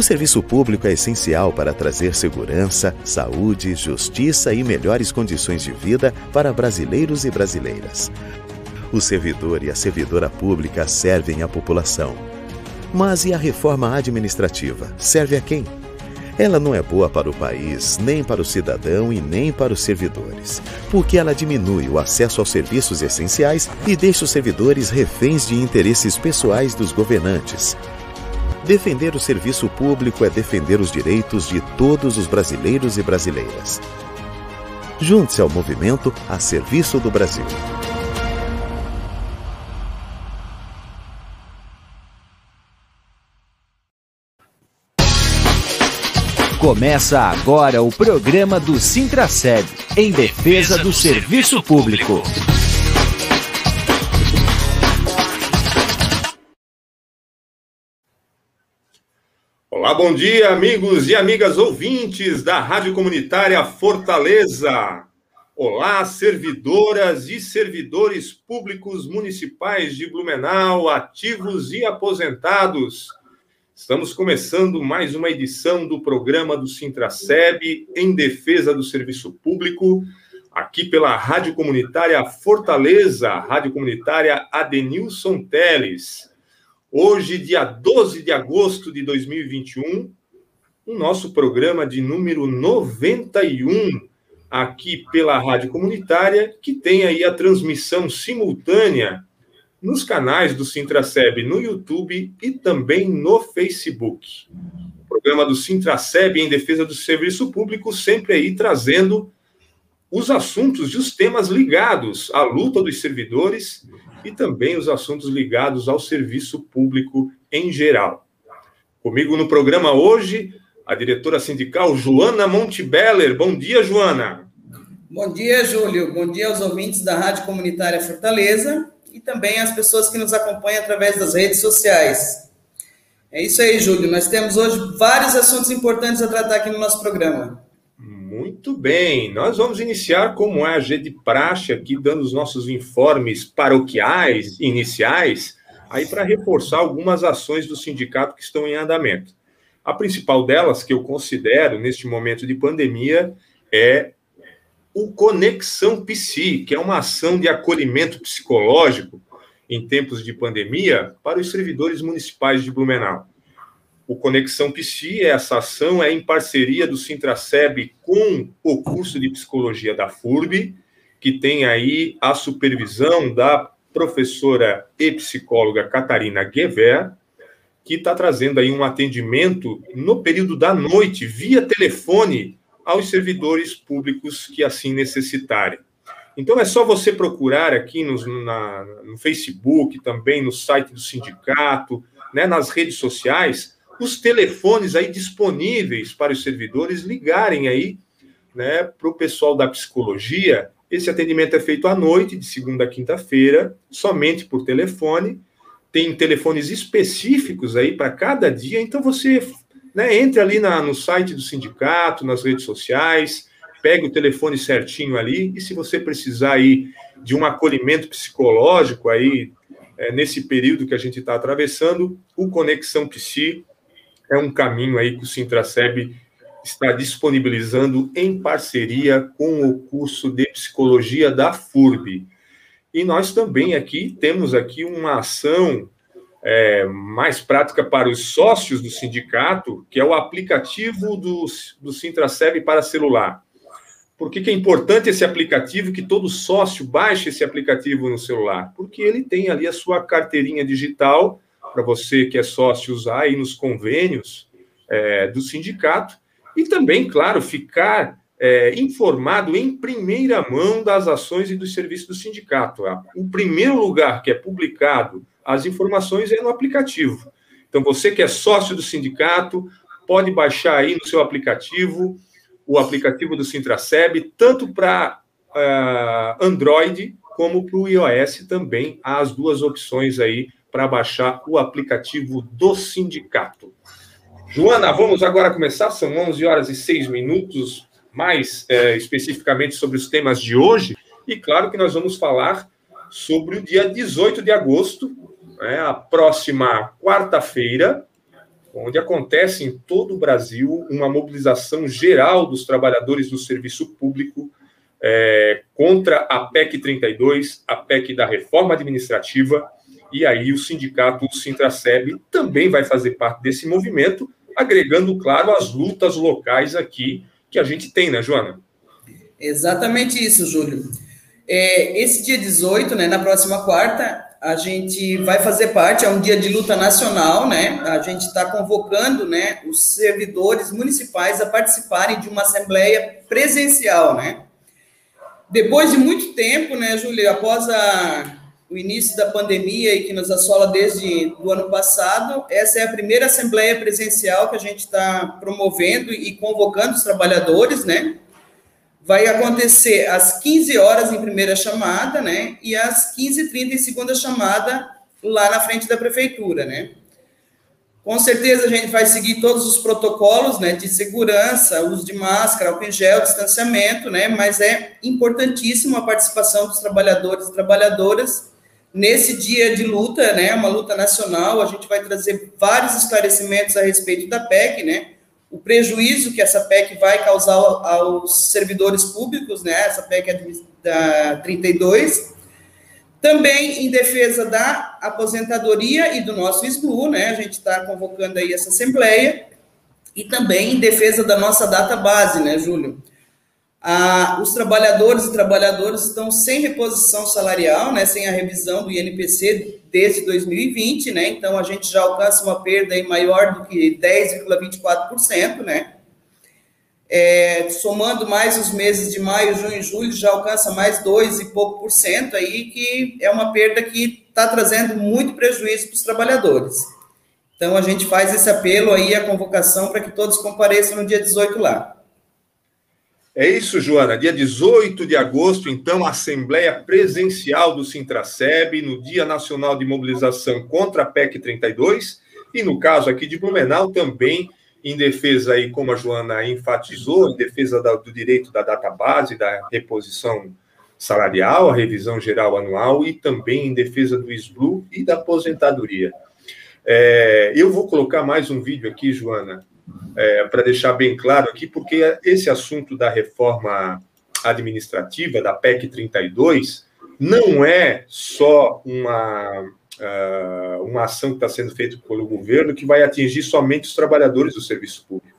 O serviço público é essencial para trazer segurança, saúde, justiça e melhores condições de vida para brasileiros e brasileiras. O servidor e a servidora pública servem à população. Mas e a reforma administrativa? Serve a quem? Ela não é boa para o país, nem para o cidadão e nem para os servidores, porque ela diminui o acesso aos serviços essenciais e deixa os servidores reféns de interesses pessoais dos governantes. Defender o serviço público é defender os direitos de todos os brasileiros e brasileiras. Junte-se ao movimento a serviço do Brasil. Começa agora o programa do Sintraceb, em defesa do serviço público. Olá, bom dia, amigos e amigas ouvintes da Rádio Comunitária Fortaleza. Olá, servidoras e servidores públicos municipais de Blumenau, ativos e aposentados. Estamos começando mais uma edição do programa do Sintraceb em defesa do serviço público, aqui pela Rádio Comunitária Fortaleza, Rádio Comunitária Adenilson Teles. Hoje, dia 12 de agosto de 2021, o nosso programa de número 91, aqui pela Rádio Comunitária, que tem aí a transmissão simultânea nos canais do Sintraceb no YouTube e também no Facebook. O programa do Sintraceb em defesa do serviço público sempre aí trazendo os assuntos e os temas ligados à luta dos servidores e também os assuntos ligados ao serviço público em geral. Comigo no programa hoje, a diretora sindical Joana Montebeller. Bom dia, Joana. Bom dia, Júlio. Bom dia aos ouvintes da Rádio Comunitária Fortaleza e também as pessoas que nos acompanham através das redes sociais. É isso aí, Júlio. Nós temos hoje vários assuntos importantes a tratar aqui no nosso programa. Muito bem, nós vamos iniciar como é a G de praxe aqui, dando os nossos informes paroquiais iniciais, aí para reforçar algumas ações do sindicato que estão em andamento. A principal delas, que eu considero neste momento de pandemia, é o Conexão Psi, que é uma ação de acolhimento psicológico em tempos de pandemia para os servidores municipais de Blumenau. O Conexão Psi, essa ação é em parceria do Sintraceb com o curso de psicologia da FURB, que tem aí a supervisão da professora e psicóloga Catarina Guever, que está trazendo aí um atendimento no período da noite, via telefone, aos servidores públicos que assim necessitarem. Então é só você procurar aqui no, na, no Facebook, também no site do sindicato, né, nas redes sociais, os telefones aí disponíveis para os servidores ligarem aí né, para o pessoal da psicologia. Esse atendimento é feito à noite, de segunda a quinta-feira, somente por telefone. Tem telefones específicos aí para cada dia, então você né, entre ali na, no site do sindicato, nas redes sociais, pegue o telefone certinho ali, e se você precisar aí de um acolhimento psicológico aí, é, nesse período que a gente está atravessando, o Conexão Psi é um caminho aí que o Sintraceb está disponibilizando em parceria com o curso de psicologia da FURB. E nós também aqui temos aqui uma ação é, mais prática para os sócios do sindicato, que é o aplicativo do, do Sintraceb para celular. Por que, que é importante esse aplicativo, que todo sócio baixe esse aplicativo no celular? Porque ele tem ali a sua carteirinha digital, para você que é sócio usar aí nos convênios é, do sindicato, e também, claro, ficar é, informado em primeira mão das ações e dos serviços do sindicato. O primeiro lugar que é publicado as informações é no aplicativo. Então, você que é sócio do sindicato, pode baixar aí no seu aplicativo, o aplicativo do Sintraceb, tanto para uh, Android como para o iOS também. Há as duas opções aí para baixar o aplicativo do sindicato. Joana, vamos agora começar. São 11 horas e 6 minutos, mais é, especificamente sobre os temas de hoje. E claro que nós vamos falar sobre o dia 18 de agosto, né, a próxima quarta-feira, onde acontece em todo o Brasil uma mobilização geral dos trabalhadores do serviço público é, contra a PEC 32, a PEC da reforma administrativa, e aí o sindicato o Sintraceb também vai fazer parte desse movimento, agregando, claro, as lutas locais aqui que a gente tem, né, Joana? Exatamente isso, Júlio. É, esse dia 18, né, na próxima quarta, a gente vai fazer parte, é um dia de luta nacional, né? A gente está convocando, né, os servidores municipais a participarem de uma assembleia presencial, né? Depois de muito tempo, né, Júlio, após a, o início da pandemia e que nos assola desde o ano passado, essa é a primeira assembleia presencial que a gente está promovendo e convocando os trabalhadores, né? vai acontecer às 15 horas em primeira chamada, né? E às 15h30 em segunda chamada, lá na frente da prefeitura, né? Com certeza a gente vai seguir todos os protocolos, né, de segurança, uso de máscara, álcool em gel, distanciamento, né, mas é importantíssimo a participação dos trabalhadores e trabalhadoras nesse dia de luta, né, uma luta nacional, a gente vai trazer vários esclarecimentos a respeito da PEC, né, o prejuízo que essa PEC vai causar aos servidores públicos, né? Essa PEC é da 32. Também em defesa da aposentadoria e do nosso SBLU, né? A gente está convocando aí essa assembleia. E também em defesa da nossa data base, né, Júlio? Ah, os trabalhadores e trabalhadoras estão sem reposição salarial, né, sem a revisão do INPC desde 2020, né, então a gente já alcança uma perda aí maior do que 10,24%, né, é, somando mais os meses de maio, junho e julho, já alcança mais 2 e pouco por cento aí, que é uma perda que está trazendo muito prejuízo para os trabalhadores. Então, a gente faz esse apelo aí, a convocação, para que todos compareçam no dia 18 lá. É isso, Joana. Dia 18 de agosto, então, a Assembleia Presencial do Sintraceb, no Dia Nacional de Mobilização contra a PEC 32, e no caso aqui de Blumenau, também em defesa, aí, como a Joana enfatizou, em defesa do direito da database, da reposição salarial, a revisão geral anual, e também em defesa do SBLU e da aposentadoria. É, eu vou colocar mais um vídeo aqui, Joana, é, para deixar bem claro aqui, porque esse assunto da reforma administrativa, da PEC 32, não é só uma, uh, uma ação que está sendo feita pelo governo que vai atingir somente os trabalhadores do serviço público.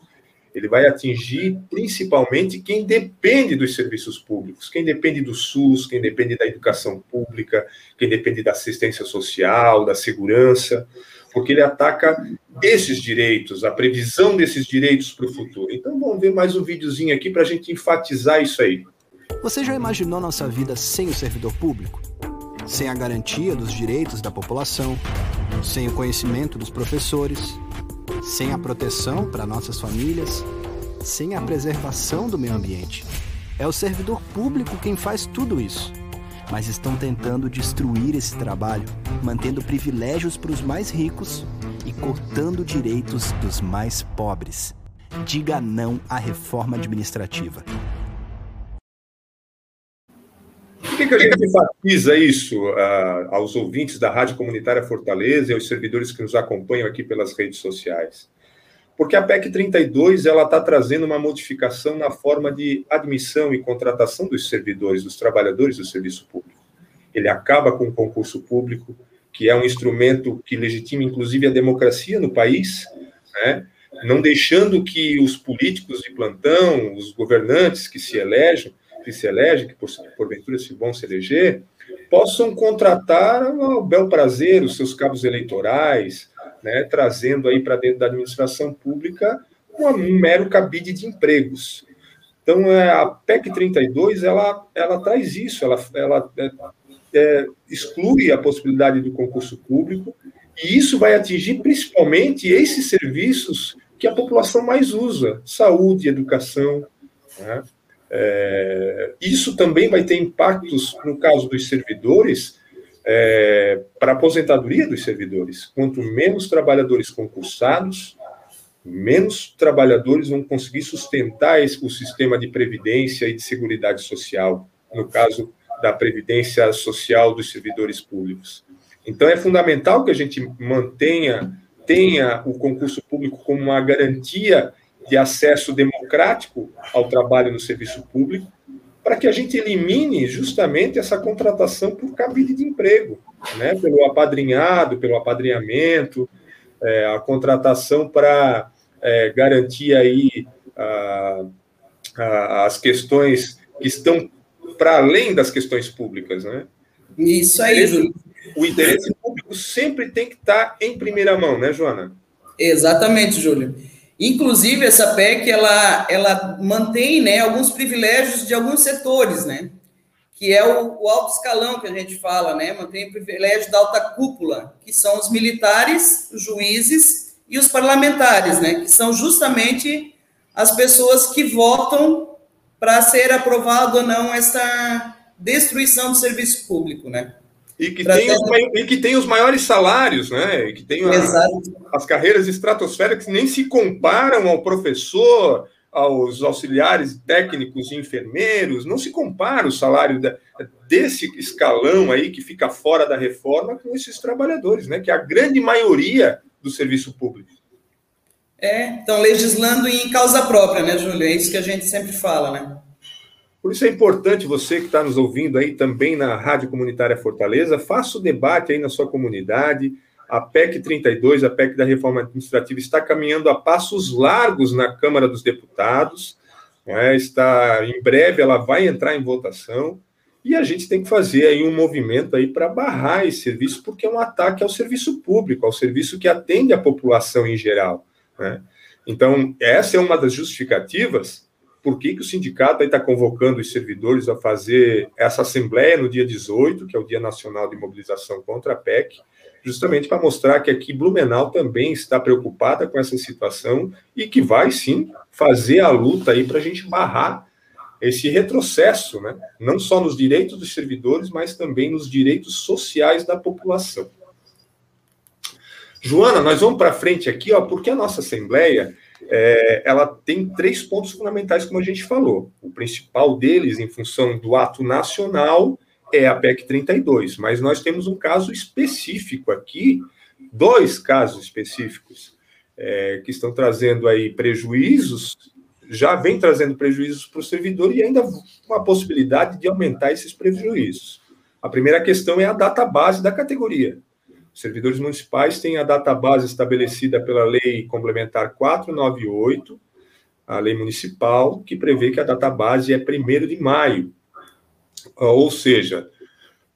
Ele vai atingir principalmente quem depende dos serviços públicos, quem depende do SUS, quem depende da educação pública, quem depende da assistência social, da segurança porque ele ataca esses direitos, a previsão desses direitos para o futuro. Então vamos ver mais um videozinho aqui para a gente enfatizar isso aí. Você já imaginou nossa vida sem o servidor público? Sem a garantia dos direitos da população, sem o conhecimento dos professores, sem a proteção para nossas famílias, sem a preservação do meio ambiente? É o servidor público quem faz tudo isso mas estão tentando destruir esse trabalho, mantendo privilégios para os mais ricos e cortando direitos dos mais pobres. Diga não à reforma administrativa. Por que, que a gente enfatiza isso uh, aos ouvintes da Rádio Comunitária Fortaleza e aos servidores que nos acompanham aqui pelas redes sociais? Porque a PEC 32 ela está trazendo uma modificação na forma de admissão e contratação dos servidores, dos trabalhadores do serviço público. Ele acaba com o concurso público, que é um instrumento que legitima, inclusive, a democracia no país, né? não deixando que os políticos de plantão, os governantes que se elegem, que se elegem, que porventura se vão se eleger, possam contratar ao bel prazer os seus cabos eleitorais, né, trazendo aí para dentro da administração pública um mero cabide de empregos. Então, é, a PEC 32, ela, ela traz isso, ela, ela é, é, exclui a possibilidade do concurso público, e isso vai atingir principalmente esses serviços que a população mais usa, saúde, educação. Né? É, isso também vai ter impactos, no caso dos servidores, é, para a aposentadoria dos servidores. Quanto menos trabalhadores concursados, menos trabalhadores vão conseguir sustentar esse, o sistema de previdência e de seguridade social, no caso da previdência social dos servidores públicos. Então, é fundamental que a gente mantenha tenha o concurso público como uma garantia de acesso democrático ao trabalho no serviço público, para que a gente elimine justamente essa contratação por cabide de emprego, né? pelo apadrinhado, pelo apadrinhamento, é, a contratação para é, garantir aí a, a, as questões que estão para além das questões públicas, né? Isso aí, Júlio. O interesse público sempre tem que estar em primeira mão, né, Joana? Exatamente, Júlio. Inclusive, essa PEC, ela, ela mantém né, alguns privilégios de alguns setores, né? Que é o, o alto escalão que a gente fala, né? Mantém o privilégio da alta cúpula, que são os militares, os juízes e os parlamentares, né? Que são justamente as pessoas que votam para ser aprovado ou não essa destruição do serviço público, né? E que, tem os, e que tem os maiores salários, né? E que tem a, as carreiras estratosféricas que nem se comparam ao professor, aos auxiliares técnicos e enfermeiros, não se compara o salário de, desse escalão aí que fica fora da reforma com esses trabalhadores, né? Que é a grande maioria do serviço público. É, estão legislando em causa própria, né, Júlio? É isso que a gente sempre fala, né? Por isso é importante você que está nos ouvindo aí também na Rádio Comunitária Fortaleza, faça o debate aí na sua comunidade. A PEC 32, a PEC da Reforma Administrativa, está caminhando a passos largos na Câmara dos Deputados. É? Está em breve, ela vai entrar em votação e a gente tem que fazer aí um movimento aí para barrar esse serviço, porque é um ataque ao serviço público, ao serviço que atende a população em geral. Né? Então, essa é uma das justificativas por que, que o sindicato está convocando os servidores a fazer essa assembleia no dia 18, que é o Dia Nacional de Mobilização contra a PEC, justamente para mostrar que aqui Blumenau também está preocupada com essa situação e que vai sim fazer a luta aí para a gente barrar esse retrocesso, né? não só nos direitos dos servidores, mas também nos direitos sociais da população. Joana, nós vamos para frente aqui, ó, porque a nossa Assembleia é, ela tem três pontos fundamentais, como a gente falou. O principal deles, em função do ato nacional, é a PEC 32, mas nós temos um caso específico aqui, dois casos específicos, é, que estão trazendo aí prejuízos, já vem trazendo prejuízos para o servidor e ainda uma possibilidade de aumentar esses prejuízos. A primeira questão é a data base da categoria. Os servidores municipais têm a data base estabelecida pela Lei Complementar 498, a lei municipal, que prevê que a data base é 1 de maio. Ou seja,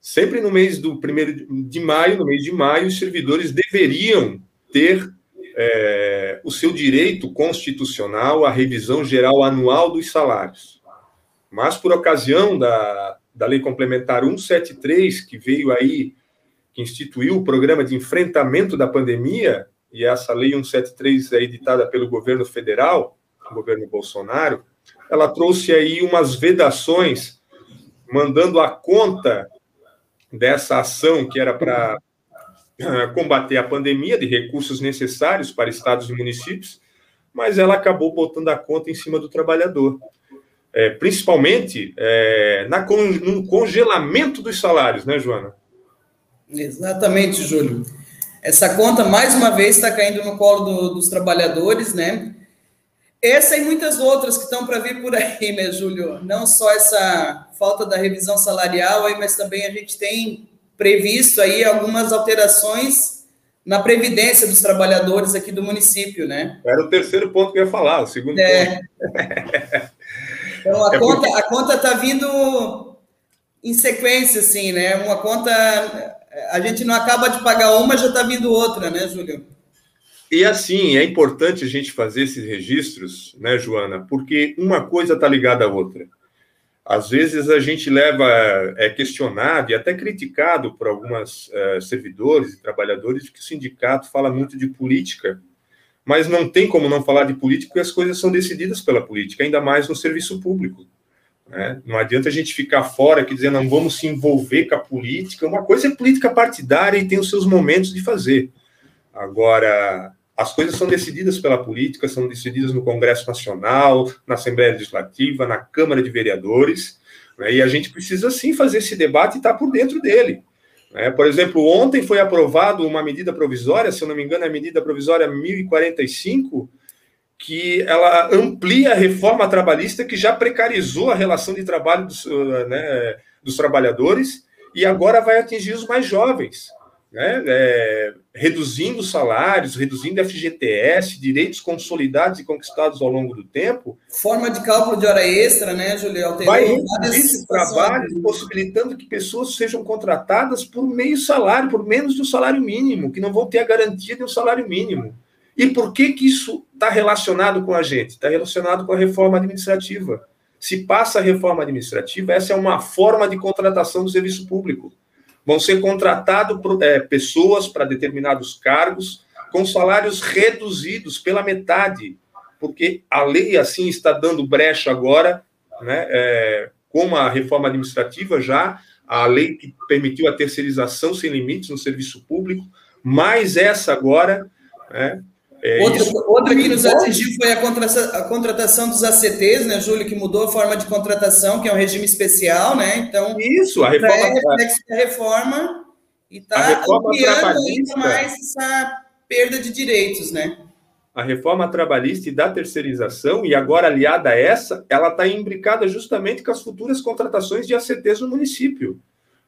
sempre no mês do 1 de maio, no mês de maio, os servidores deveriam ter é, o seu direito constitucional à revisão geral anual dos salários. Mas, por ocasião da, da Lei Complementar 173, que veio aí que instituiu o programa de enfrentamento da pandemia, e essa lei 173 é editada pelo governo federal, o governo Bolsonaro, ela trouxe aí umas vedações, mandando a conta dessa ação que era para ah, combater a pandemia, de recursos necessários para estados e municípios, mas ela acabou botando a conta em cima do trabalhador. É, principalmente é, na, no congelamento dos salários, né, Joana? Exatamente, Júlio. Essa conta, mais uma vez, está caindo no colo do, dos trabalhadores, né? Essa e muitas outras que estão para vir por aí, né, Júlio? Não só essa falta da revisão salarial, aí, mas também a gente tem previsto aí algumas alterações na previdência dos trabalhadores aqui do município, né? Era o terceiro ponto que eu ia falar, o segundo é. ponto. então, a é conta porque... a conta está vindo em sequência, assim, né? Uma conta a gente não acaba de pagar uma, já está vindo outra, né, Júlio? E assim, é importante a gente fazer esses registros, né, Joana? Porque uma coisa está ligada à outra. Às vezes a gente leva, é questionado e até criticado por algumas é, servidores e trabalhadores que o sindicato fala muito de política, mas não tem como não falar de política porque as coisas são decididas pela política, ainda mais no serviço público. Né? Não adianta a gente ficar fora aqui dizendo não vamos se envolver com a política. Uma coisa é política partidária e tem os seus momentos de fazer. Agora, as coisas são decididas pela política, são decididas no Congresso Nacional, na Assembleia Legislativa, na Câmara de Vereadores, né? e a gente precisa sim fazer esse debate e estar tá por dentro dele. É, por exemplo, ontem foi aprovado uma medida provisória, se eu não me engano, é a medida provisória 1045, que ela amplia a reforma trabalhista que já precarizou a relação de trabalho dos, né, dos trabalhadores e agora vai atingir os mais jovens né, é, reduzindo salários, reduzindo FGTS, direitos consolidados e conquistados ao longo do tempo. Forma de cálculo de hora extra, né, Julio? Vai reduzir esse trabalho, possibilitando que pessoas sejam contratadas por meio salário, por menos de um salário mínimo, que não vão ter a garantia de um salário mínimo. E por que, que isso está relacionado com a gente? Está relacionado com a reforma administrativa. Se passa a reforma administrativa, essa é uma forma de contratação do serviço público vão ser contratadas é, pessoas para determinados cargos com salários reduzidos pela metade, porque a lei assim está dando brecha agora, né, é, com a reforma administrativa já, a lei que permitiu a terceirização sem limites no serviço público, mais essa agora, né, é, outra, outra que nos atingiu foi a, contra, a, contratação dos ACTs, né, Júlio, que mudou a forma de contratação, que é um regime especial, né? Então, isso, a reforma. É reflexo da reforma e está ampliando ainda mais essa perda de direitos, né? A reforma trabalhista e da terceirização, e agora aliada a essa, ela está imbricada justamente com as futuras contratações de ACTs no município.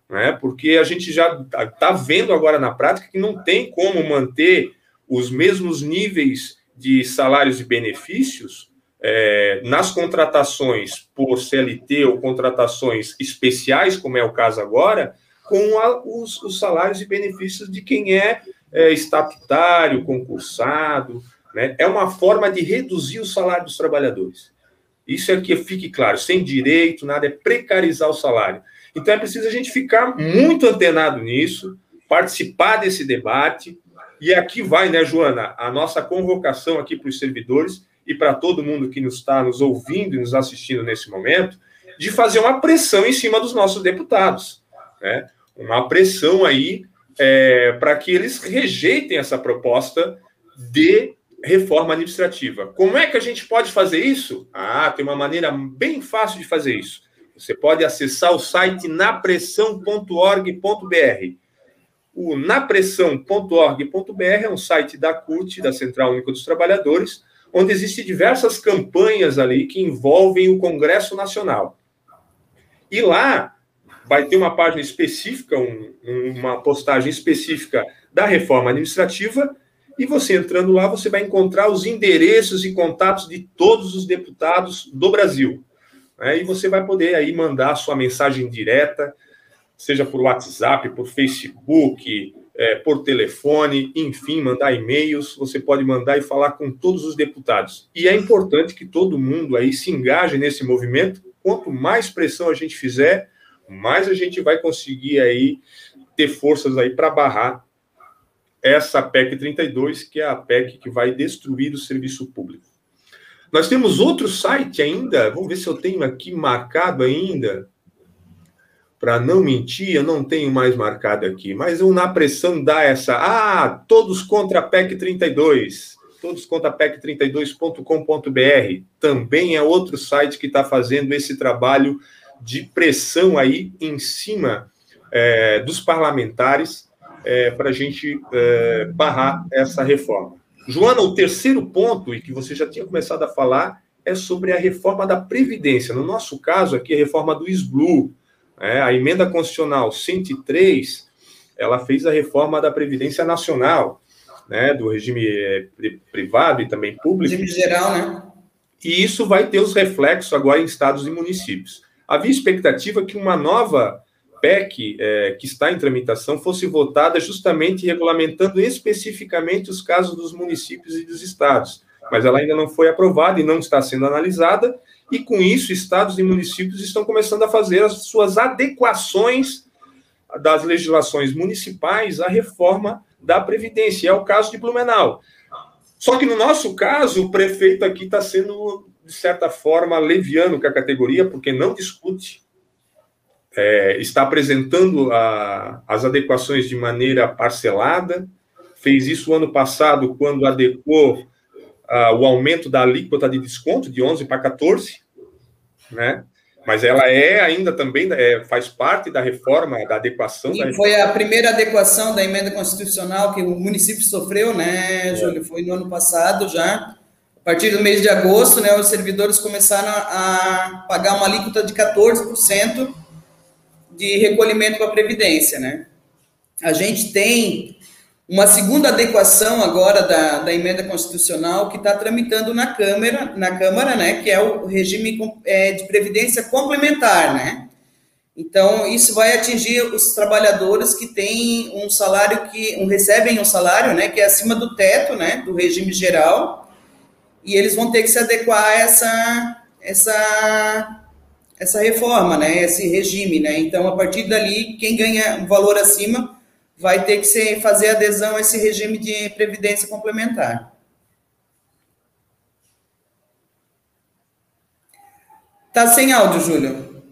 Né? Porque a gente já está vendo agora na prática que não tem como manter os mesmos níveis de salários e benefícios é, nas contratações por CLT ou contratações especiais, como é o caso agora, com a, os, os, salários e benefícios de quem é, é estatutário, concursado. Né? É uma forma de reduzir o salário dos trabalhadores. Isso é que fique claro, sem direito, nada, é precarizar o salário. Então é preciso a gente ficar muito antenado nisso, participar desse debate, e aqui vai, né, Joana, a nossa convocação aqui para os servidores e para todo mundo que nos está nos ouvindo e nos assistindo nesse momento, de fazer uma pressão em cima dos nossos deputados, né? Uma pressão aí é, para que eles rejeitem essa proposta de reforma administrativa. Como é que a gente pode fazer isso? Ah, tem uma maneira bem fácil de fazer isso. Você pode acessar o site napressão.org.br o napressão.org.br é um site da CUT, da Central Única dos Trabalhadores, onde existem diversas campanhas ali que envolvem o Congresso Nacional. E lá vai ter uma página específica, um, uma postagem específica da reforma administrativa, e você entrando lá, você vai encontrar os endereços e contatos de todos os deputados do Brasil. Né? E você vai poder aí mandar sua mensagem direta, seja por WhatsApp, por Facebook, é, por telefone, enfim, mandar e-mails. Você pode mandar e falar com todos os deputados. E é importante que todo mundo aí se engaje nesse movimento. Quanto mais pressão a gente fizer, mais a gente vai conseguir aí ter forças aí para barrar essa PEC 32, que é a PEC que vai destruir o serviço público. Nós temos outro site ainda, vamos ver se eu tenho aqui marcado ainda, para não mentir, eu não tenho mais marcado aqui, mas o Na Pressão dá essa. Ah, todos contra a PEC 32. Todos contra a PEC 32.com.br. Também é outro site que está fazendo esse trabalho de pressão aí em cima é, dos parlamentares é, para a gente é, barrar essa reforma. Joana, o terceiro ponto, e que você já tinha começado a falar, é sobre a reforma da Previdência. No nosso caso aqui, a reforma do SBLU é, a emenda constitucional 103, ela fez a reforma da Previdência Nacional, né, do regime eh, privado e também público. Regime geral, né? E isso vai ter os reflexos agora em estados e municípios. Havia expectativa que uma nova PEC é, que está em tramitação fosse votada justamente regulamentando especificamente os casos dos municípios e dos estados, mas ela ainda não foi aprovada e não está sendo analisada, e com isso, estados e municípios estão começando a fazer as suas adequações das legislações municipais à reforma da Previdência. É o caso de Blumenau. Só que no nosso caso, o prefeito aqui está sendo, de certa forma, leviano com a categoria, porque não discute, é, está apresentando a, as adequações de maneira parcelada, fez isso ano passado, quando adequou uh, o aumento da alíquota de desconto de 11 para 14, né? Mas ela é ainda também, é, faz parte da reforma, da adequação. E da foi a primeira adequação da emenda constitucional que o município sofreu, né, Júlio? Foi no ano passado já. A partir do mês de agosto, né, os servidores começaram a pagar uma alíquota de 14% de recolhimento para a Previdência, né? A gente tem uma segunda adequação agora da, da emenda constitucional que está tramitando na Câmara, na Câmara, né, que é o regime é, de previdência complementar, né? Então, isso vai atingir os trabalhadores que têm um salário que um, recebem um salário, né, que é acima do teto, né, do regime geral, e eles vão ter que se adequar a essa essa essa reforma, né, esse regime, né? Então, a partir dali, quem ganha um valor acima vai ter que ser, fazer adesão a esse regime de previdência complementar. Tá sem áudio, Júlio.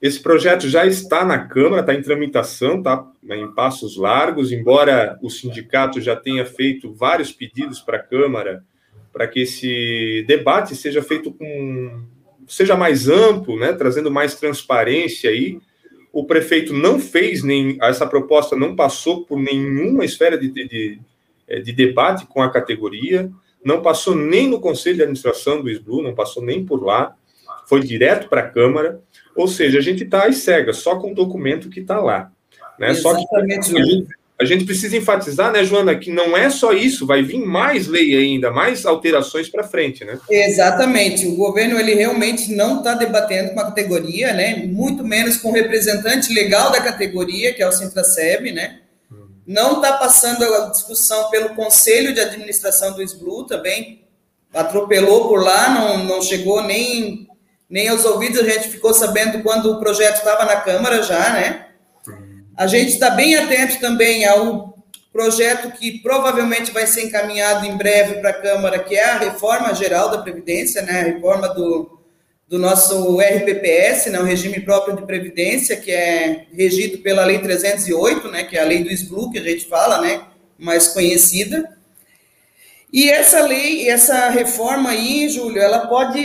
Esse projeto já está na Câmara, está em tramitação, está em passos largos, embora o sindicato já tenha feito vários pedidos para a Câmara para que esse debate seja feito com seja mais amplo, né, trazendo mais transparência aí o prefeito não fez nem essa proposta não passou por nenhuma esfera de, de, de, é, de debate com a categoria, não passou nem no conselho de administração do SBLU, não passou nem por lá, foi direto para a Câmara, ou seja, a gente está às cegas, só com o documento que está lá. Né? Só que a gente precisa enfatizar, né, Joana, que não é só isso, vai vir mais lei ainda, mais alterações para frente, né? Exatamente. O governo ele realmente não está debatendo com a categoria, né? Muito menos com o representante legal da categoria, que é o Sintraceb, né? Não está passando a discussão pelo Conselho de Administração do SBLU também, atropelou por lá, não, não chegou nem, nem aos ouvidos, a gente ficou sabendo quando o projeto estava na Câmara já, né? A gente está bem atento também ao projeto que provavelmente vai ser encaminhado em breve para a Câmara, que é a reforma geral da Previdência, né? a reforma do, do nosso RPPS, né? o regime próprio de Previdência, que é regido pela Lei 308, né? que é a lei do SBLU, que a gente fala, né? mais conhecida. E essa lei, essa reforma aí, Júlio, ela pode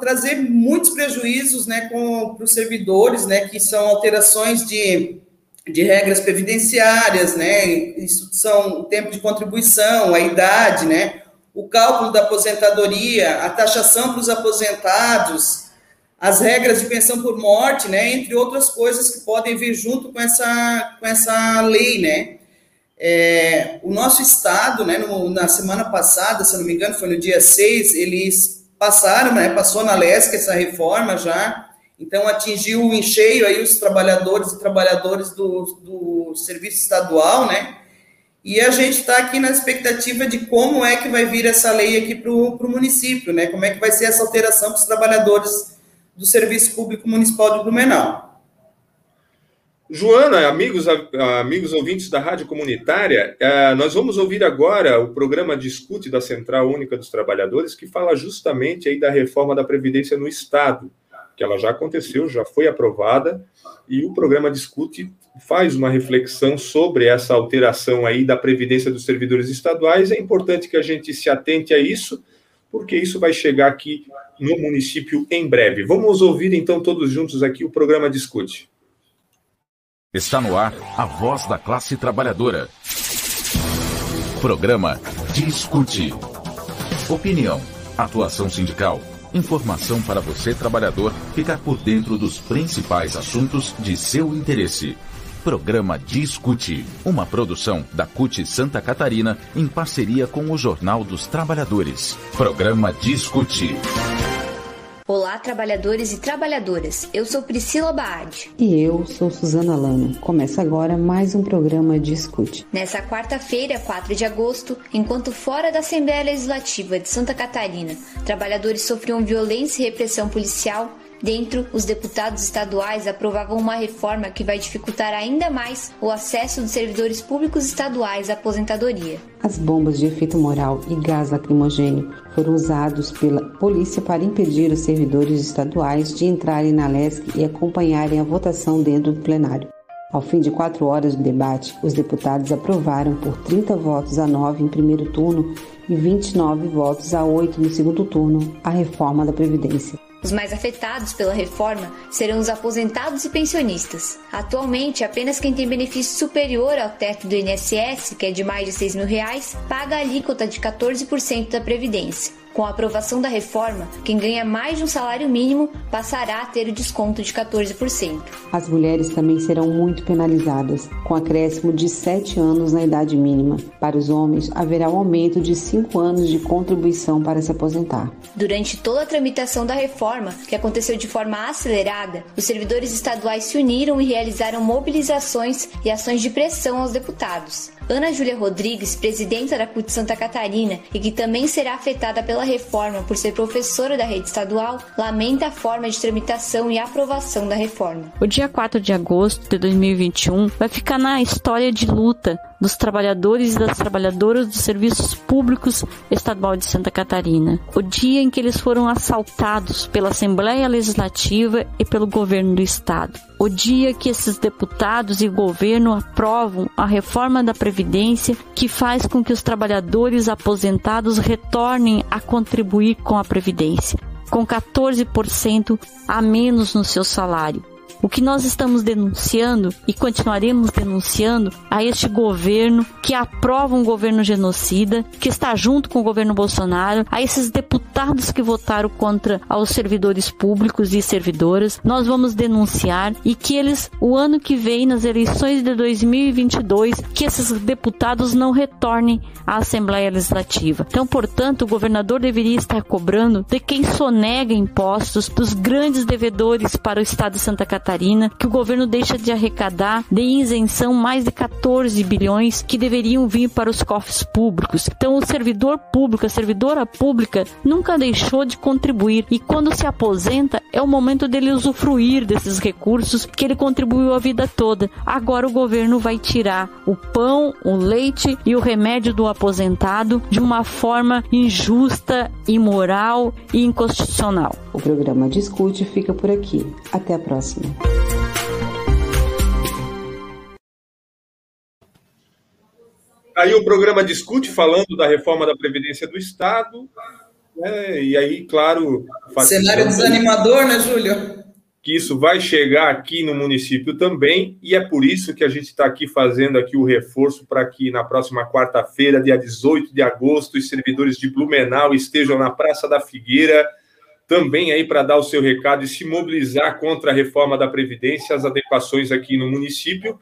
trazer muitos prejuízos né, para os servidores, né, que são alterações de de regras previdenciárias, né? Isso são o tempo de contribuição, a idade, né? O cálculo da aposentadoria, a taxação para os aposentados, as regras de pensão por morte, né? Entre outras coisas que podem vir junto com essa, com essa lei, né? É, o nosso estado, né, no, na semana passada, se não me engano, foi no dia 6, eles passaram, né, passou na LESC essa reforma já, então, atingiu em cheio aí os trabalhadores e trabalhadoras do, do serviço estadual, né? E a gente está aqui na expectativa de como é que vai vir essa lei aqui para o município, né? Como é que vai ser essa alteração para os trabalhadores do Serviço Público Municipal de Blumenau. Joana, amigos, amigos ouvintes da Rádio Comunitária, eh, nós vamos ouvir agora o programa Discute da Central Única dos Trabalhadores, que fala justamente aí da reforma da Previdência no Estado que ela já aconteceu, já foi aprovada, e o programa discute, faz uma reflexão sobre essa alteração aí da previdência dos servidores estaduais. É importante que a gente se atente a isso, porque isso vai chegar aqui no município em breve. Vamos ouvir então todos juntos aqui o programa discute. Está no ar a voz da classe trabalhadora. Programa Discute. Opinião, atuação sindical Informação para você, trabalhador, ficar por dentro dos principais assuntos de seu interesse. Programa Discute, uma produção da CUT Santa Catarina em parceria com o Jornal dos Trabalhadores. Programa Discute. Olá, trabalhadores e trabalhadoras. Eu sou Priscila Baade. E eu sou Suzana Lano. Começa agora mais um programa Discute. Nessa quarta-feira, 4 de agosto, enquanto fora da Assembleia Legislativa de Santa Catarina, trabalhadores sofriam violência e repressão policial, Dentro, os deputados estaduais aprovavam uma reforma que vai dificultar ainda mais o acesso dos servidores públicos estaduais à aposentadoria. As bombas de efeito moral e gás lacrimogêneo foram usados pela polícia para impedir os servidores estaduais de entrarem na LESC e acompanharem a votação dentro do plenário. Ao fim de quatro horas de debate, os deputados aprovaram por 30 votos a 9 em primeiro turno e 29 votos a 8 no segundo turno a reforma da Previdência. Os mais afetados pela reforma serão os aposentados e pensionistas. Atualmente, apenas quem tem benefício superior ao teto do INSS, que é de mais de 6 mil reais, paga a alíquota de 14% da Previdência. Com a aprovação da reforma, quem ganha mais de um salário mínimo passará a ter o desconto de 14%. As mulheres também serão muito penalizadas, com acréscimo de 7 anos na idade mínima. Para os homens, haverá um aumento de 5 anos de contribuição para se aposentar. Durante toda a tramitação da reforma, que aconteceu de forma acelerada, os servidores estaduais se uniram e realizaram mobilizações e ações de pressão aos deputados. Ana Júlia Rodrigues, presidenta da CUT Santa Catarina e que também será afetada pela reforma por ser professora da rede estadual, lamenta a forma de tramitação e aprovação da reforma. O dia 4 de agosto de 2021 vai ficar na história de luta dos trabalhadores e das trabalhadoras dos serviços públicos estadual de Santa Catarina. O dia em que eles foram assaltados pela Assembleia Legislativa e pelo governo do estado. O dia que esses deputados e governo aprovam a reforma da Previdência que faz com que os trabalhadores aposentados retornem a contribuir com a Previdência, com 14% a menos no seu salário o que nós estamos denunciando e continuaremos denunciando a este governo que aprova um governo genocida, que está junto com o governo Bolsonaro, a esses deputados que votaram contra aos servidores públicos e servidoras, nós vamos denunciar e que eles, o ano que vem, nas eleições de 2022, que esses deputados não retornem à Assembleia Legislativa. Então, portanto, o governador deveria estar cobrando de quem sonega impostos, dos grandes devedores para o Estado de Santa Catarina Catarina, que o governo deixa de arrecadar de isenção mais de 14 bilhões que deveriam vir para os cofres públicos. Então, o servidor público, a servidora pública, nunca deixou de contribuir e quando se aposenta é o momento dele usufruir desses recursos que ele contribuiu a vida toda. Agora o governo vai tirar o pão, o leite e o remédio do aposentado de uma forma injusta, imoral e inconstitucional. O programa Discute fica por aqui. Até a próxima. Aí o programa discute falando da reforma da Previdência do Estado, né? e aí, claro. Cenário desanimador, né, Júlio? Que isso vai chegar aqui no município também, e é por isso que a gente está aqui fazendo aqui o reforço para que na próxima quarta-feira, dia 18 de agosto, os servidores de Blumenau estejam na Praça da Figueira também aí para dar o seu recado e se mobilizar contra a reforma da Previdência, as adequações aqui no município.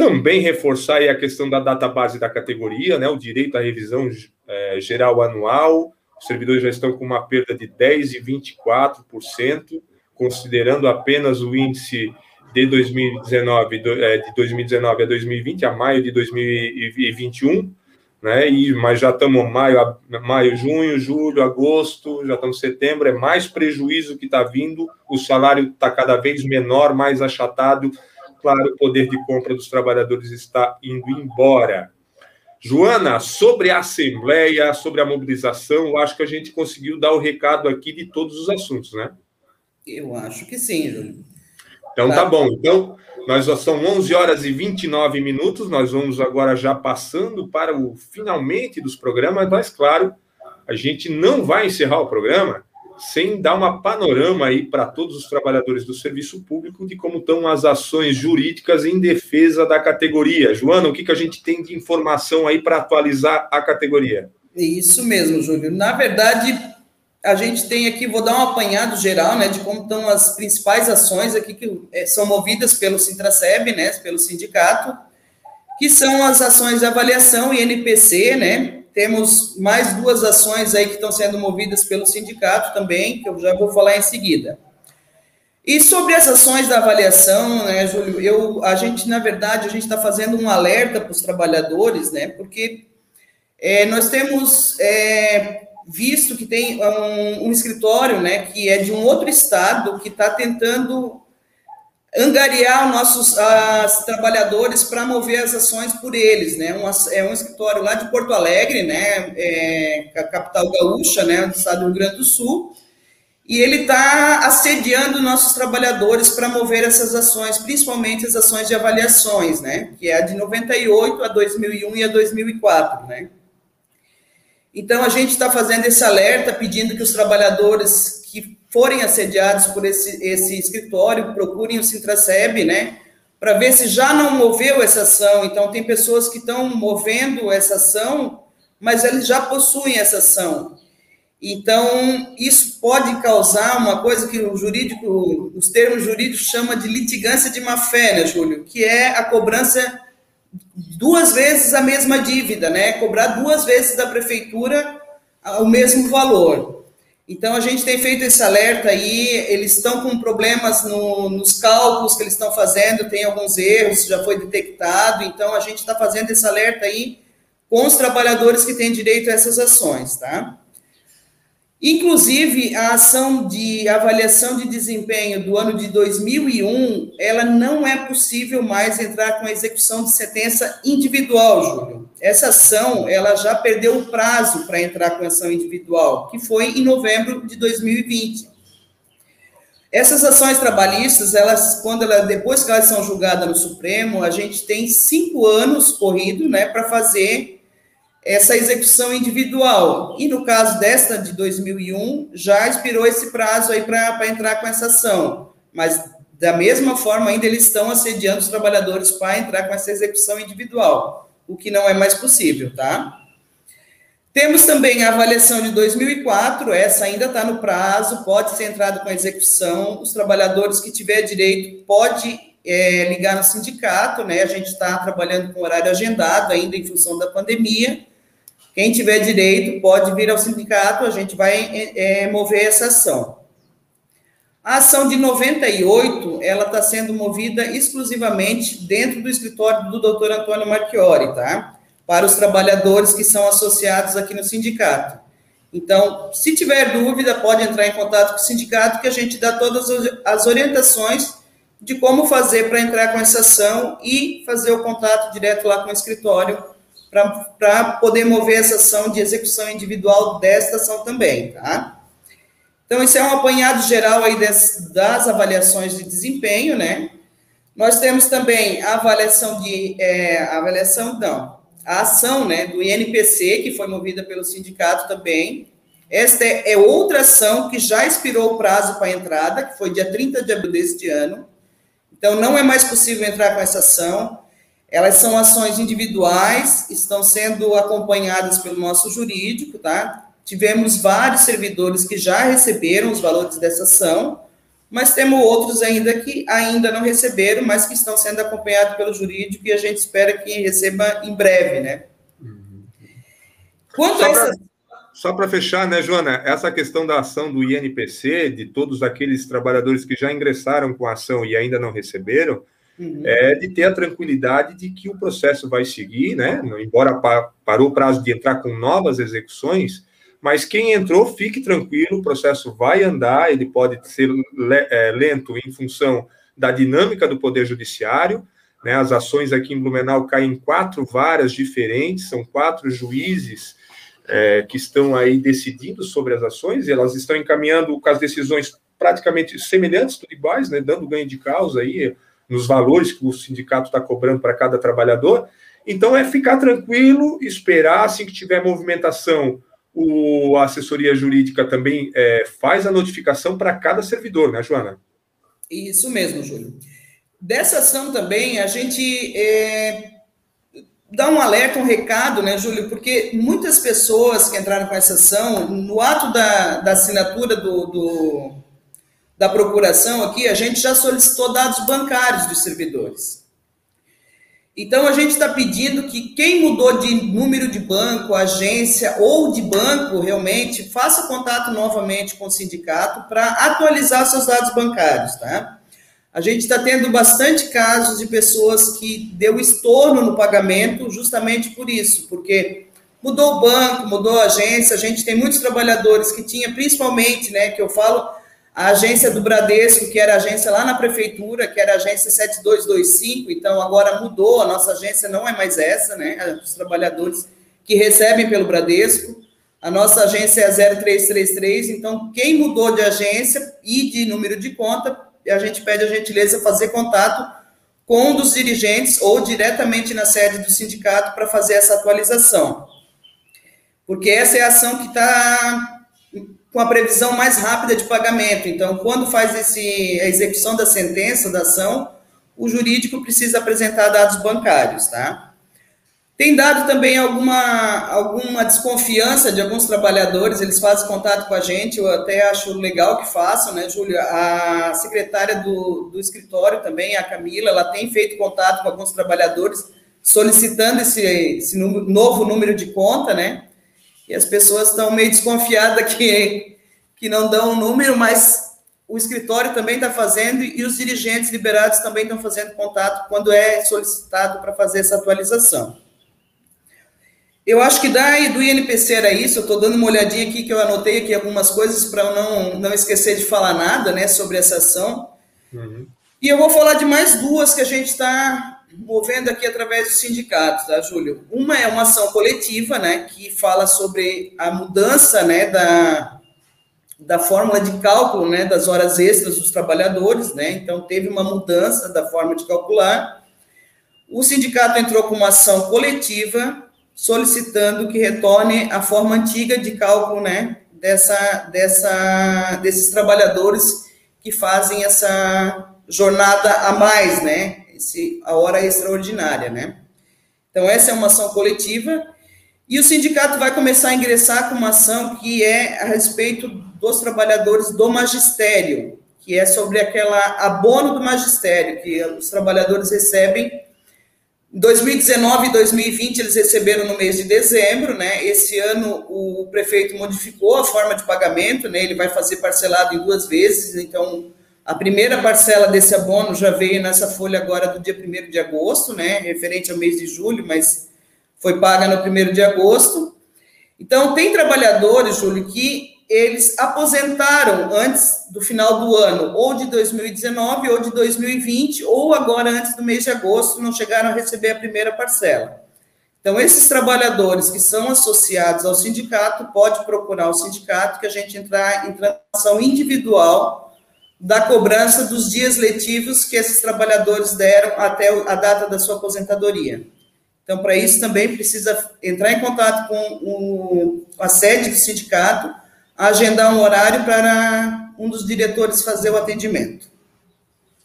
Também reforçar a questão da data base da categoria, né, o direito à revisão é, geral anual. Os servidores já estão com uma perda de 10% e 24%, considerando apenas o índice de 2019, é, de 2019 a 2020, a maio de 2021 né? E, mas já estamos maio, maio, junho, julho, agosto, já estamos em setembro, é mais prejuízo que está vindo, o salário está cada vez menor, mais achatado, claro, o poder de compra dos trabalhadores está indo embora. Joana, sobre a Assembleia, sobre a mobilização, eu acho que a gente conseguiu dar o recado aqui de todos os assuntos, né? Eu acho que sim, Júlio. Então tá, tá bom. Então, nós são 11 horas e 29 minutos, nós vamos agora já passando para o finalmente dos programas, mas claro, a gente não vai encerrar o programa sem dar uma panorama aí para todos os trabalhadores do serviço público de como estão as ações jurídicas em defesa da categoria. Joana, o que, que a gente tem de informação aí para atualizar a categoria? Isso mesmo, Júlio. Na verdade, a gente tem aqui, vou dar um apanhado geral, né, de como estão as principais ações aqui que é, são movidas pelo Sintraceb, né, pelo sindicato, que são as ações de avaliação e NPC, né, temos mais duas ações aí que estão sendo movidas pelo sindicato também, que eu já vou falar em seguida. E sobre as ações da avaliação, né, Júlio, eu, a gente, na verdade, a gente está fazendo um alerta para os trabalhadores, né, porque é, nós temos é, visto que tem um, um, escritório, né, que é de um outro estado, que está tentando angariar nossos as, trabalhadores para mover as ações por eles, né, um, é um escritório lá de Porto Alegre, né, é, a capital gaúcha, né, do estado do Rio Grande do Sul, e ele está assediando nossos trabalhadores para mover essas ações, principalmente as ações de avaliações, né, que é a de 98 a 2001 e a 2004, né. Então, a gente está fazendo esse alerta, pedindo que os trabalhadores forem assediados por esse, esse escritório, procurem o Sintraceb, né? Para ver se já não moveu essa ação. Então, tem pessoas que estão movendo essa ação, mas eles já possuem essa ação. Então, isso pode causar uma coisa que o jurídico, os termos jurídicos chama de litigância de má-fé, né, Júlio? Que é a cobrança duas vezes a mesma dívida, né? Cobrar duas vezes da prefeitura o mesmo valor. Então, a gente tem feito esse alerta aí, eles estão com problemas no, nos cálculos que eles estão fazendo, tem alguns erros, já foi detectado, então a gente está fazendo esse alerta aí com os trabalhadores que têm direito a essas ações, tá? Inclusive, a ação de avaliação de desempenho do ano de 2001, ela não é possível mais entrar com a execução de sentença individual, Júlio. Essa ação, ela já perdeu o prazo para entrar com ação individual, que foi em novembro de 2020. Essas ações trabalhistas, elas, quando ela, depois que elas são julgadas no Supremo, a gente tem cinco anos corrido, né, para fazer essa execução individual. E no caso desta de 2001, já expirou esse prazo aí para entrar com essa ação. Mas, da mesma forma, ainda eles estão assediando os trabalhadores para entrar com essa execução individual, o que não é mais possível, tá? Temos também a avaliação de 2004, essa ainda está no prazo, pode ser entrado com execução. Os trabalhadores que tiver direito pode é, ligar no sindicato, né? A gente está trabalhando com horário agendado ainda em função da pandemia. Quem tiver direito pode vir ao sindicato, a gente vai é, mover essa ação. A ação de 98, ela está sendo movida exclusivamente dentro do escritório do doutor Antônio Marchiori, tá? Para os trabalhadores que são associados aqui no sindicato. Então, se tiver dúvida, pode entrar em contato com o sindicato, que a gente dá todas as orientações de como fazer para entrar com essa ação e fazer o contato direto lá com o escritório para poder mover essa ação de execução individual desta ação também, tá? Então, isso é um apanhado geral aí das, das avaliações de desempenho, né? Nós temos também a avaliação de, é, a avaliação, não, a ação, né, do INPC, que foi movida pelo sindicato também. Esta é, é outra ação que já expirou o prazo para entrada, que foi dia 30 de abril deste ano. Então, não é mais possível entrar com essa ação. Elas são ações individuais, estão sendo acompanhadas pelo nosso jurídico, tá? Tivemos vários servidores que já receberam os valores dessa ação, mas temos outros ainda que ainda não receberam, mas que estão sendo acompanhados pelo jurídico e a gente espera que receba em breve, né? Quanto só essa... Só para fechar, né, Joana, essa questão da ação do INPC, de todos aqueles trabalhadores que já ingressaram com a ação e ainda não receberam, uhum. é de ter a tranquilidade de que o processo vai seguir, né? Embora parou o prazo de entrar com novas execuções, mas quem entrou, fique tranquilo, o processo vai andar, ele pode ser é, lento em função da dinâmica do Poder Judiciário, né? As ações aqui em Blumenau caem em quatro varas diferentes, são quatro juízes é, que estão aí decidindo sobre as ações, e elas estão encaminhando com as decisões praticamente semelhantes, tudo iguais, né? Dando ganho de causa aí, nos valores que o sindicato está cobrando para cada trabalhador. Então, é ficar tranquilo, esperar, assim que tiver movimentação, o, a assessoria jurídica também é, faz a notificação para cada servidor, né, Joana? Isso mesmo, Júlio. Dessa ação também, a gente é, dá um alerta, um recado, né, Júlio, porque muitas pessoas que entraram com essa ação, no ato da, da assinatura do, do da procuração aqui, a gente já solicitou dados bancários dos servidores. Então, a gente está pedindo que quem mudou de número de banco, agência ou de banco, realmente, faça contato novamente com o sindicato para atualizar seus dados bancários, tá? A gente está tendo bastante casos de pessoas que deu estorno no pagamento justamente por isso, porque mudou o banco, mudou a agência, a gente tem muitos trabalhadores que tinha, principalmente, né, que eu falo, a agência do Bradesco, que era agência lá na prefeitura, que era agência 7225, então agora mudou, a nossa agência não é mais essa, né? Os trabalhadores que recebem pelo Bradesco. A nossa agência é 0333, então quem mudou de agência e de número de conta, a gente pede a gentileza fazer contato com um dos dirigentes ou diretamente na sede do sindicato para fazer essa atualização. Porque essa é a ação que está com a previsão mais rápida de pagamento. Então, quando faz esse, a execução da sentença, da ação, o jurídico precisa apresentar dados bancários, tá? Tem dado também alguma, alguma desconfiança de alguns trabalhadores, eles fazem contato com a gente, eu até acho legal que façam, né, Júlia? A secretária do, do escritório também, a Camila, ela tem feito contato com alguns trabalhadores solicitando esse, esse novo número de conta, né? E as pessoas estão meio desconfiadas que, que não dão o um número, mas o escritório também está fazendo e os dirigentes liberados também estão fazendo contato quando é solicitado para fazer essa atualização. Eu acho que da, do INPC era isso, eu estou dando uma olhadinha aqui que eu anotei aqui algumas coisas para eu não, não esquecer de falar nada né, sobre essa ação. Uhum. E eu vou falar de mais duas que a gente está movendo aqui através do sindicato, tá, Júlio? Uma é uma ação coletiva, né, que fala sobre a mudança, né, da, da fórmula de cálculo, né, das horas extras dos trabalhadores, né, então teve uma mudança da forma de calcular. O sindicato entrou com uma ação coletiva solicitando que retorne a forma antiga de cálculo, né, dessa, dessa, desses trabalhadores que fazem essa jornada a mais, né, esse, a hora extraordinária, né. Então, essa é uma ação coletiva, e o sindicato vai começar a ingressar com uma ação que é a respeito dos trabalhadores do magistério, que é sobre aquela abono do magistério, que os trabalhadores recebem 2019 e 2020 eles receberam no mês de dezembro, né? Esse ano o prefeito modificou a forma de pagamento, né? Ele vai fazer parcelado em duas vezes, então a primeira parcela desse abono já veio nessa folha agora do dia 1 de agosto, né? Referente ao mês de julho, mas foi paga no 1 de agosto. Então, tem trabalhadores, Júlio, que eles aposentaram antes do final do ano, ou de 2019, ou de 2020, ou agora antes do mês de agosto, não chegaram a receber a primeira parcela. Então, esses trabalhadores que são associados ao sindicato, pode procurar o sindicato, que a gente entrar em transação individual da cobrança dos dias letivos que esses trabalhadores deram até a data da sua aposentadoria. Então, para isso também precisa entrar em contato com o, a sede do sindicato, agendar um horário para um dos diretores fazer o atendimento.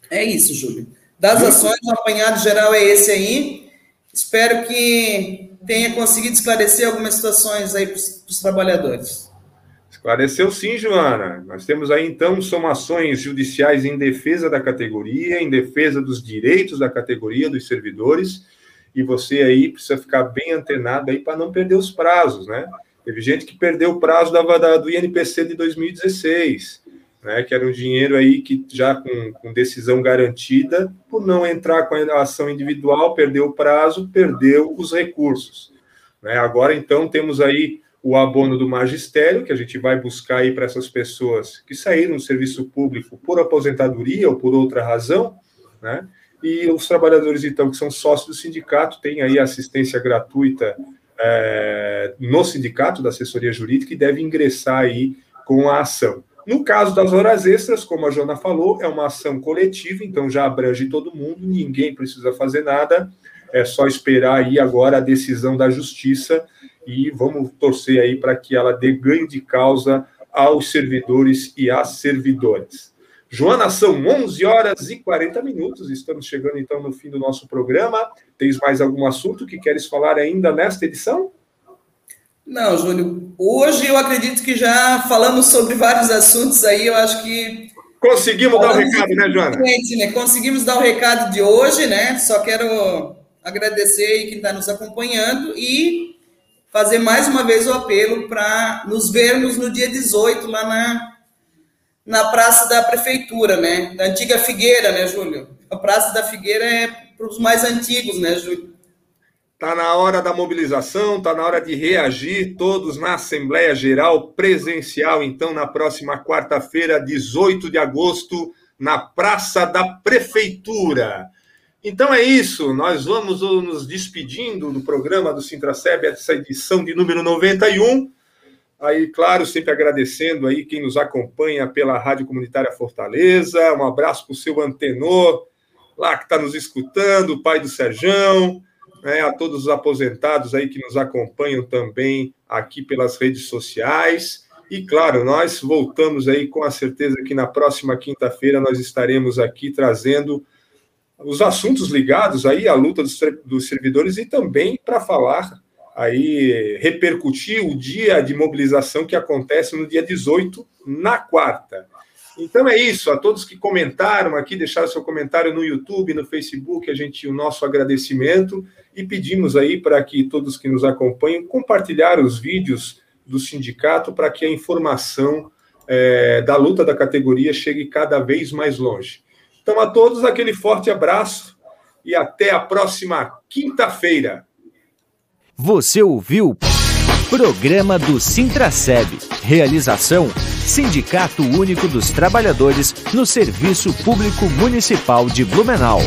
É isso, Júlio. Das ações, o apanhado geral é esse aí. Espero que tenha conseguido esclarecer algumas situações aí para os trabalhadores. Esclareceu sim, Joana. Nós temos aí, então, somações judiciais em defesa da categoria, em defesa dos direitos da categoria, dos servidores, e você aí precisa ficar bem antenado aí para não perder os prazos, né? Teve gente que perdeu o prazo da, da, do INPC de 2016, né, que era um dinheiro aí que já com, com, decisão garantida, por não entrar com a ação individual, perdeu o prazo, perdeu os recursos. Né? Agora, então, temos aí o abono do magistério, que a gente vai buscar aí para essas pessoas que saíram do serviço público por aposentadoria ou por outra razão, né? E os trabalhadores, então, que são sócios do sindicato, têm aí assistência gratuita é, no sindicato da assessoria jurídica e deve ingressar aí com a ação. No caso das horas extras, como a Jona falou, é uma ação coletiva, então já abrange todo mundo, ninguém precisa fazer nada, é só esperar aí agora a decisão da justiça e vamos torcer aí para que ela dê ganho de causa aos servidores e às servidoras. Joana, são 11 horas e 40 minutos, estamos chegando então no fim do nosso programa. Tens mais algum assunto que queres falar ainda nesta edição? Não, Júlio. Hoje eu acredito que já falamos sobre vários assuntos aí, eu acho que. Conseguimos dar o recado, né, Joana? Né? Conseguimos dar o recado de hoje, né? Só quero agradecer aí quem está nos acompanhando e fazer mais uma vez o apelo para nos vermos no dia 18 lá na na Praça da Prefeitura, né? Da antiga Figueira, né, Júlio? A Praça da Figueira é para os mais antigos, né, Júlio? Está na hora da mobilização, está na hora de reagir, todos na Assembleia Geral presencial, então, na próxima quarta-feira, 18 de agosto, na Praça da Prefeitura. Então é isso, nós vamos nos despedindo do programa do Sintraceb, essa edição de número 91. Aí, claro, sempre agradecendo aí quem nos acompanha pela Rádio Comunitária Fortaleza. Um abraço para o seu antenor, lá que está nos escutando, o pai do Serjão, né, a todos os aposentados aí que nos acompanham também aqui pelas redes sociais. E claro, nós voltamos aí com a certeza que na próxima quinta-feira nós estaremos aqui trazendo os assuntos ligados aí à luta dos, dos servidores e também para falar aí repercutir o dia de mobilização que acontece no dia 18, na quarta. Então é isso, a todos que comentaram aqui, deixaram seu comentário no YouTube, no Facebook, a gente o nosso agradecimento e pedimos aí para que todos que nos acompanhem compartilhar os vídeos do sindicato para que a informação é, da luta da categoria chegue cada vez mais longe. Então a todos aquele forte abraço e até a próxima quinta-feira. Você ouviu Programa do Sintraceb. Realização Sindicato Único dos Trabalhadores no Serviço Público Municipal de Blumenau.